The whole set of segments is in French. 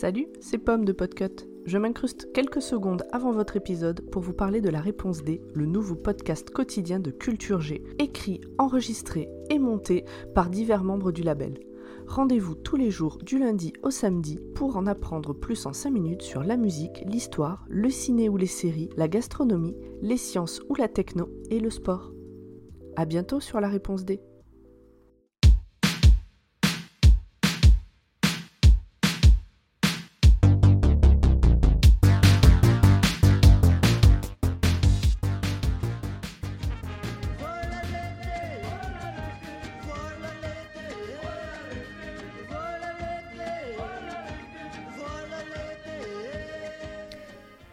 Salut, c'est Pomme de Podcut. Je m'incruste quelques secondes avant votre épisode pour vous parler de la réponse D, le nouveau podcast quotidien de Culture G, écrit, enregistré et monté par divers membres du label. Rendez-vous tous les jours du lundi au samedi pour en apprendre plus en 5 minutes sur la musique, l'histoire, le ciné ou les séries, la gastronomie, les sciences ou la techno et le sport. A bientôt sur la réponse D.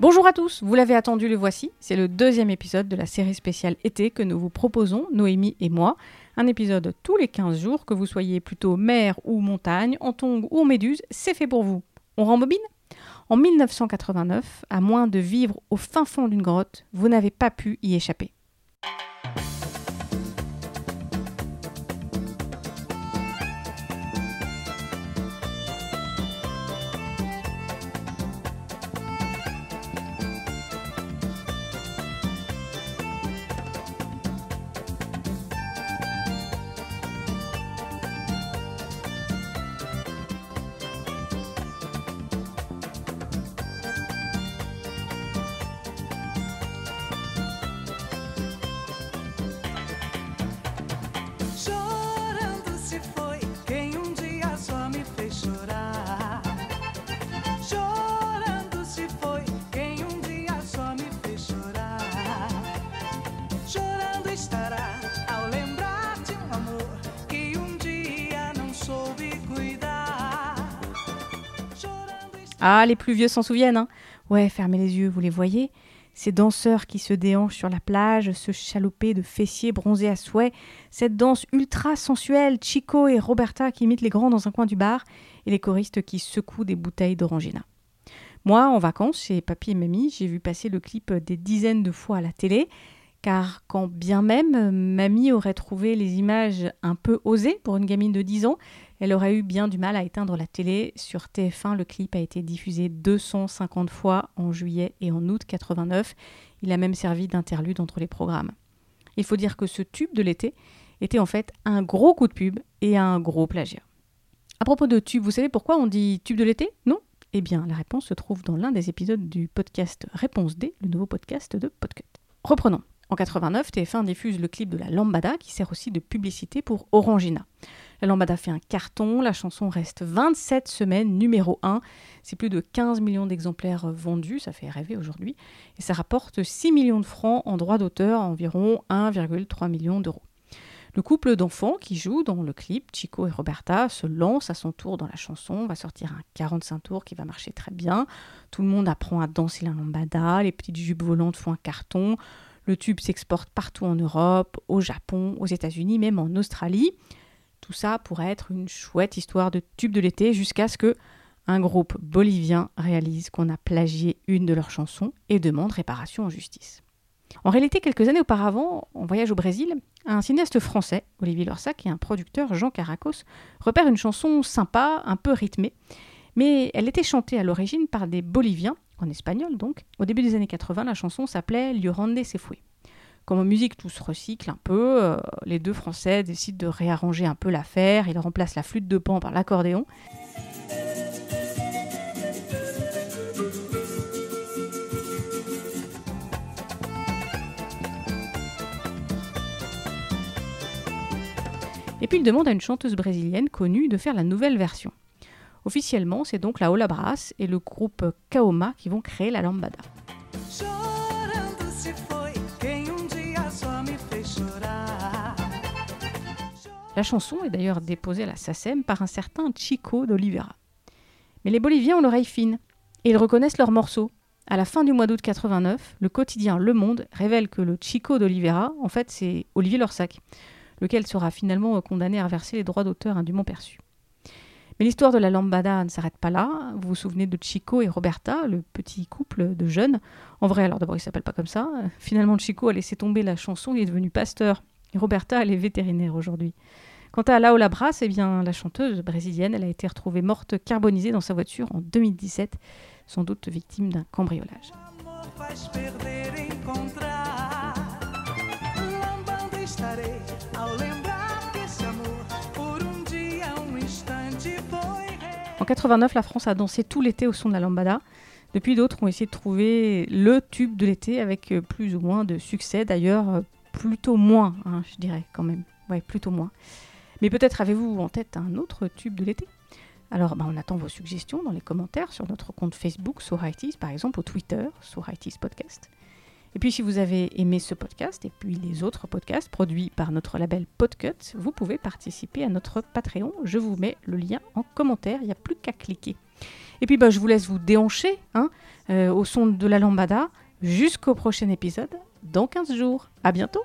Bonjour à tous, vous l'avez attendu, le voici. C'est le deuxième épisode de la série spéciale été que nous vous proposons, Noémie et moi. Un épisode tous les 15 jours, que vous soyez plutôt mer ou montagne, en tongue ou en méduse, c'est fait pour vous. On rembobine? En 1989, à moins de vivre au fin fond d'une grotte, vous n'avez pas pu y échapper. Ah, les plus vieux s'en souviennent, hein. Ouais, fermez les yeux, vous les voyez. Ces danseurs qui se déhanchent sur la plage, se chaloper de fessiers bronzés à souhait, cette danse ultra sensuelle, Chico et Roberta qui imitent les grands dans un coin du bar, et les choristes qui secouent des bouteilles d'orangina. Moi, en vacances, chez papy et mamie, j'ai vu passer le clip des dizaines de fois à la télé, car quand bien même mamie aurait trouvé les images un peu osées pour une gamine de 10 ans, elle aurait eu bien du mal à éteindre la télé. Sur TF1, le clip a été diffusé 250 fois en juillet et en août 89. Il a même servi d'interlude entre les programmes. Il faut dire que ce tube de l'été était en fait un gros coup de pub et un gros plagiat. À propos de tube, vous savez pourquoi on dit tube de l'été? Non? Eh bien, la réponse se trouve dans l'un des épisodes du podcast Réponse D, le nouveau podcast de Podcut. Reprenons. En 89, TF1 diffuse le clip de la Lambada qui sert aussi de publicité pour Orangina. La Lambada fait un carton, la chanson reste 27 semaines numéro 1, c'est plus de 15 millions d'exemplaires vendus, ça fait rêver aujourd'hui, et ça rapporte 6 millions de francs en droits d'auteur, environ 1,3 million d'euros. Le couple d'enfants qui joue dans le clip, Chico et Roberta, se lance à son tour dans la chanson, va sortir un 45 tours qui va marcher très bien, tout le monde apprend à danser la Lambada, les petites jupes volantes font un carton, le tube s'exporte partout en Europe, au Japon, aux États-Unis, même en Australie. Tout ça pourrait être une chouette histoire de tube de l'été jusqu'à ce que un groupe bolivien réalise qu'on a plagié une de leurs chansons et demande réparation en justice. En réalité, quelques années auparavant, en voyage au Brésil, un cinéaste français, Olivier Lorsac, et un producteur, Jean Caracos, repèrent une chanson sympa, un peu rythmée, mais elle était chantée à l'origine par des Boliviens, en espagnol donc. Au début des annes 80, la chanson s'appelait Llorande se fue. Comme en musique, tout se recycle un peu. euh, les deux Français décident de réarranger un peu l'affaire. Ils remplacent la flûte de pan par l'accordéon. Et puis ils demandent à une chanteuse brésilienne connue de faire la nouvelle version. Officiellement, c'est donc la Ola Brás et le groupe Kaoma qui vont créer la lambada. Um. La chanson est d'ailleurs déposée à la SACEM par un certain Chico d'Olivera. Mais les Boliviens ont l'oreille fine et ils reconnaissent leurs morceaux. À la fin du mois d'août 89, le quotidien Le Monde révèle que le Chico d'Olivera, en fait, c'est Olivier Lorsac, lequel sera finalement condamné à reverser les droits d'auteur indûment perçus. Mais l'histoire de la lambada ne s'arrête pas là. Vous vous souvenez de Chico et Roberta, le petit couple de jeunes? En vrai, alors d'abord, il s'appelle pas comme ça. Finalement, Chico a laissé tomber la chanson, il est devenu pasteur. Et Roberta, elle est vétérinaire aujourd'hui. Quant à Laola Brass, eh bien, la chanteuse brésilienne, elle a été retrouvée morte carbonisée dans sa voiture en 2017, sans doute victime d'un cambriolage. En 89, la France a dansé tout l'été au son de la lambada. Depuis, d'autres ont essayé de trouver le tube de l'été avec euh, plus ou moins de succès. D'ailleurs, euh, plutôt moins, hein, je dirais quand même. Ouais, plutôt moins. Mais peut-être avez-vous en tête un autre tube de l'été? Alors, bah, on attend vos suggestions dans les commentaires sur notre compte Facebook, Sororities, par exemple, ou Twitter, Sororities Podcast. Et puis, si vous avez aimé ce podcast et puis les autres podcasts produits par notre label Podcut, vous pouvez participer à notre Patreon. Je vous mets le lien en commentaire, il n'y a plus qu'à cliquer. Et puis, bah, je vous laisse vous déhancher hein, euh, au son de la lambada jusqu'au prochain épisode dans 15 jours. À bientôt